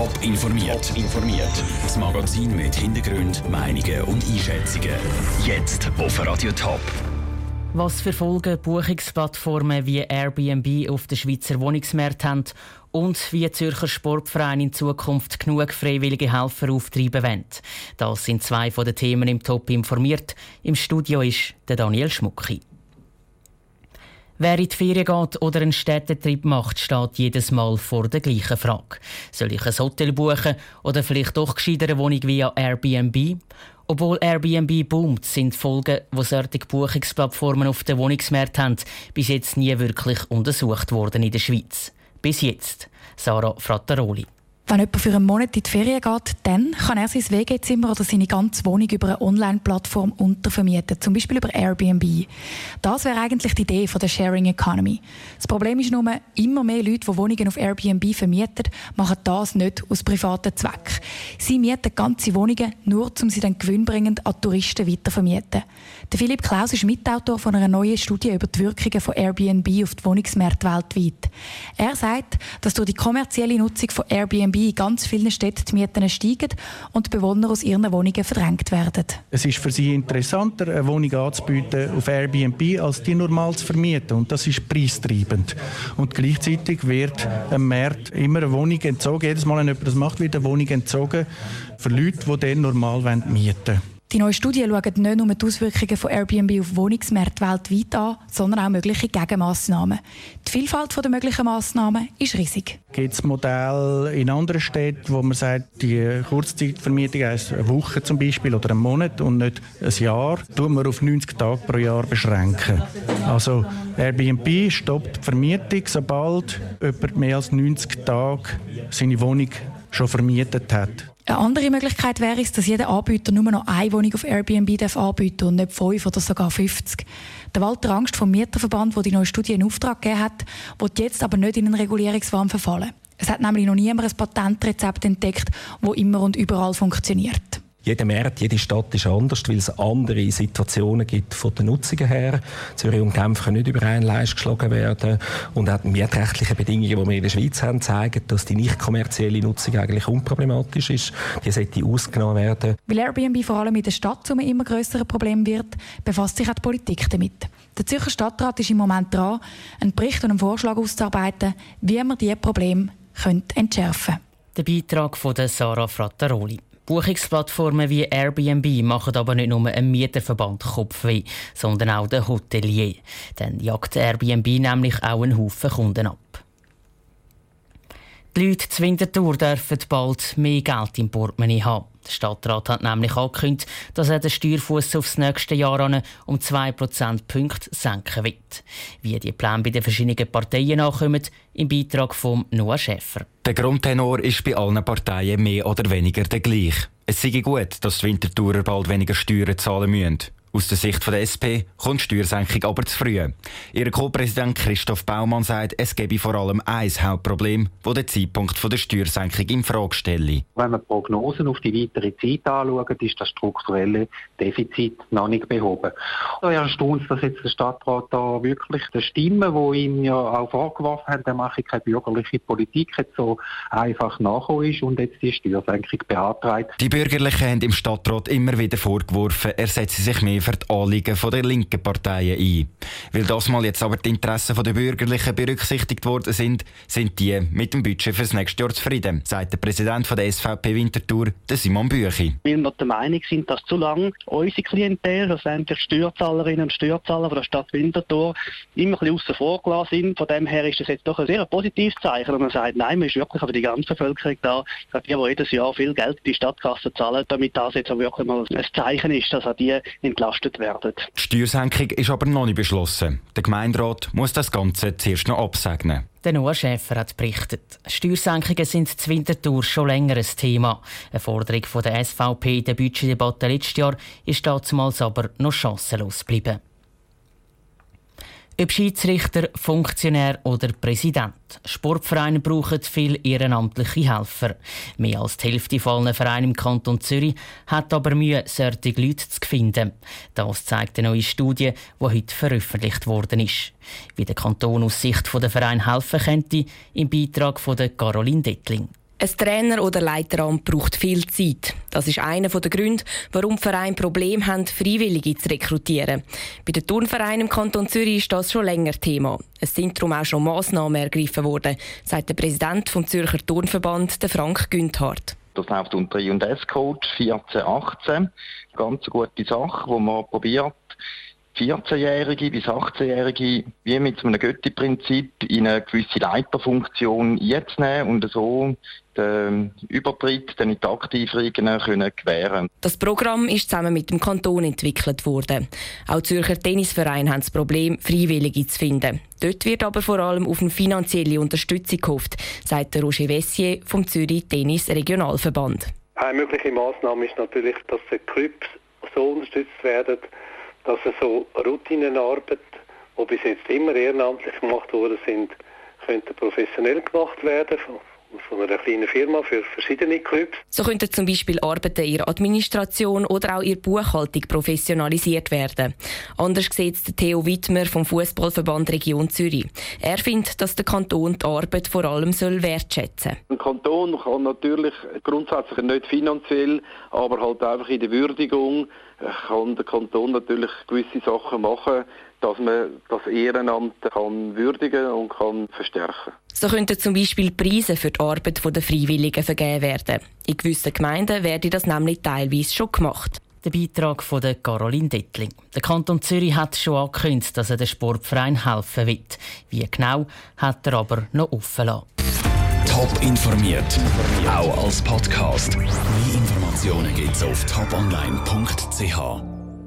Top informiert. informiert. Das Magazin mit Hintergrund, Meinungen und Einschätzungen. Jetzt auf Radio Top. Was für Folgen Buchungsplattformen wie Airbnb auf den Schweizer Wohnungsmarkt haben und wie Zürcher Sportverein in Zukunft genug freiwillige Helfer auftreiben wollen. Das sind zwei von den Themen im Top informiert. Im Studio ist der Daniel Schmucki. Wer in die Ferien geht oder einen Städtetrip macht, steht jedes Mal vor der gleichen Frage. Soll ich ein Hotel buchen oder vielleicht doch gescheiter eine Wohnung via Airbnb? Obwohl Airbnb boomt, sind Folgen, die solche Buchungsplattformen auf den Wohnungsmarkt haben, bis jetzt nie wirklich untersucht worden in der Schweiz. Bis jetzt. Sarah Frattaroli. Wenn jemand für einen Monat in die Ferien geht, dann kann er sein WG-Zimmer oder seine ganze Wohnung über eine Online-Plattform untervermieten, zum Beispiel über Airbnb. Das wäre eigentlich die Idee von der Sharing Economy. Das Problem ist nur, immer mehr Leute, die Wohnungen auf Airbnb vermieten, machen das nicht aus privaten Zweck. Sie mieten ganze Wohnungen nur, um sie dann gewinnbringend an Touristen weitervermieten. Der Philipp Klaus ist Mitautor von einer neuen Studie über die Wirkungen von Airbnb auf die Wohnungsmärkte weltweit. Er sagt, dass durch die kommerzielle Nutzung von Airbnb in ganz vielen Städten die Mieten steigen und die Bewohner aus ihren Wohnungen verdrängt werden. Es ist für sie interessanter, eine Wohnung anzubieten auf Airbnb, als die normal zu vermieten. Und das ist preistreibend. Und gleichzeitig wird am Markt immer eine Wohnung entzogen. Jedes Mal, wenn jemand das macht, wird eine Wohnung entzogen für Leute, die dann normal mieten wollen. Die neue Studie schaut nicht nur die Auswirkungen von Airbnb auf Wohnungsmärkte weltweit an, sondern auch mögliche Gegenmaßnahmen. Die Vielfalt der möglichen Massnahmen ist riesig. Gibt es Modelle in anderen Städten, wo man sagt, die Kurzzeitvermietung heisst eine Woche zum Beispiel oder einen Monat und nicht ein Jahr, tut man auf 90 Tage pro Jahr beschränken. Also Airbnb stoppt die Vermietung, sobald jemand mehr als 90 Tage seine Wohnung schon vermietet hat. Eine andere Möglichkeit wäre es, dass jeder Anbieter nur noch eine Wohnung auf Airbnb darf anbieten und nicht fünf oder sogar 50. Der Walter Angst vom Mieterverband, der die neue Studie in Auftrag gegeben hat, wird jetzt aber nicht in einen Regulierungswahn verfallen. Es hat nämlich noch niemand ein Patentrezept entdeckt, das immer und überall funktioniert. Jeder Markt, jede Stadt ist anders, weil es andere Situationen gibt von den Nutzungen her. Zürich und Genf können nicht über einen Leist geschlagen werden. Und auch die mietrechtlichen Bedingungen, die wir in der Schweiz haben, zeigen, dass die nicht kommerzielle Nutzung eigentlich unproblematisch ist. Die sollte ausgenommen werden. Weil Airbnb vor allem in der Stadt zu einem immer größeren Problem wird, befasst sich auch die Politik damit. Der Zürcher Stadtrat ist im Moment dran, einen Bericht und einen Vorschlag auszuarbeiten, wie man diese Probleme entschärfen könnte. Der Beitrag von Sarah Frattaroli. Buchungsplattformen wie Airbnb machen aber nicht nur einem Mieterverband Kopfweh, sondern auch den Hotelier. Dann jagt Airbnb nämlich auch einen Haufen Kunden ab. Die Leute zu Winterthur dürfen bald mehr Geld im Portemonnaie haben. Der Stadtrat hat nämlich angekündigt, dass er den Steuerfuss aufs nächste Jahr um 2 Prozentpunkte senken wird. Wie die Pläne bei den verschiedenen Parteien ankommen, im Beitrag von Noah Schäfer. Der Grundtenor ist bei allen Parteien mehr oder weniger der gleiche. Es sei gut, dass die Winterthurer bald weniger Steuern zahlen müssen. Aus der Sicht der SP kommt die Steuersenkung aber zu früh. Ihr Co-Präsident Christoph Baumann sagt, es gebe vor allem ein Hauptproblem, das den Zeitpunkt der Steuersenkung in Frage stelle. Wenn man Prognosen auf die weitere Zeit anschaut, ist das strukturelle Defizit noch nicht behoben. Ich erstaunt, dass jetzt der Stadtrat da wirklich die Stimmen, die ihm ja auch vorgeworfen haben, der mache keine bürgerliche Politik, jetzt so einfach nachgekommen ist und jetzt die Steuersenkung beantragt. Die Bürgerlichen haben im Stadtrat immer wieder vorgeworfen, er setze sich mehr für die Anliegen der linken Parteien ein. Weil das mal jetzt aber die Interessen der Bürgerlichen berücksichtigt worden sind, sind die mit dem Budget fürs nächste Jahr zufrieden, sagt der Präsident der SVP Winterthur, Simon Büchi. Weil wir der Meinung sind, dass zu lange unsere Klientel, schlussendlich Steuerzahlerinnen und Steuerzahler von der Stadt Winterthur, immer ein bisschen außen vor gelassen sind. Von dem her ist das jetzt doch ein sehr positives Zeichen, wenn man sagt, nein, man ist wirklich für die ganze Bevölkerung da, die, die jedes Jahr viel Geld in die Stadtkasse zahlen, damit das jetzt auch wirklich mal ein Zeichen ist, dass auch die entlastet belastet werden. Die Steuersenkung ist aber noch nicht beschlossen. Der Gemeinderat muss das Ganze zuerst noch absegnen. Der Noah Schäfer hat berichtet. Steuersenkungen sind zu Winterthur schon länger ein Thema. Eine Forderung von der SVP in der Budgetdebatte letztes Jahr ist damals aber noch chancenlos geblieben. Ob Schiedsrichter, Funktionär oder Präsident. Sportvereine brauchen viel ehrenamtliche Helfer. Mehr als die Hälfte von Vereinen im Kanton Zürich hat aber Mühe, solche Leute zu finden. Das zeigt eine neue Studie, die heute veröffentlicht worden ist. Wie der Kanton aus Sicht der Verein helfen könnte, im Beitrag von Caroline Dettling. Ein Trainer- oder Leiteramt braucht viel Zeit. Das ist einer der Gründe, warum Vereine Probleme haben, Freiwillige zu rekrutieren. Bei den Turnvereinen im Kanton Zürich ist das schon länger Thema. Es sind darum auch schon Massnahmen ergriffen worden, sagt der Präsident vom Zürcher Turnverband, Frank Günthardt. Das läuft unter I&S-Code 1418. Ganz gute Sache, wo man probiert, 14-Jährige bis 18-Jährige wie mit einem Götti-Prinzip in eine gewisse Leiterfunktion einzunehmen und so den Übertritt dann in die Aktivregeln können gewähren Das Programm ist zusammen mit dem Kanton entwickelt worden. Auch Zürcher Tennisvereine haben das Problem, Freiwillige zu finden. Dort wird aber vor allem auf eine finanzielle Unterstützung gehofft, sagt der Roger Vessier vom Zürich Tennis Regionalverband. Eine mögliche Maßnahme ist natürlich, dass die Clubs so unterstützt werden, dass so Routinenarbeit, die bis jetzt immer ehrenamtlich gemacht worden sind, könnte professionell gemacht werden. von einer kleinen Firma für verschiedene Clubs. So könnten zum Beispiel Arbeiten in Administration oder auch in Buchhaltung professionalisiert werden. Anders sieht es Theo Wittmer vom Fußballverband Region Zürich. Er findet, dass der Kanton die Arbeit vor allem soll wertschätzen soll. Ein Kanton kann natürlich grundsätzlich nicht finanziell, aber halt einfach in der Würdigung kann der Kanton natürlich gewisse Sachen machen, dass man das Ehrenamt kann würdigen und kann verstärken. So könnten zum Beispiel Preise für die Arbeit der Freiwilligen vergeben werden. In gewissen Gemeinden werde das nämlich teilweise schon gemacht. Der Beitrag von der Caroline Dettling. Der Kanton Zürich hat schon angekündigt, dass er den Sportverein helfen wird. Wie genau, hat er aber noch offen lassen. Top informiert, auch als Podcast. Mehr Informationen gibt's auf toponline.ch.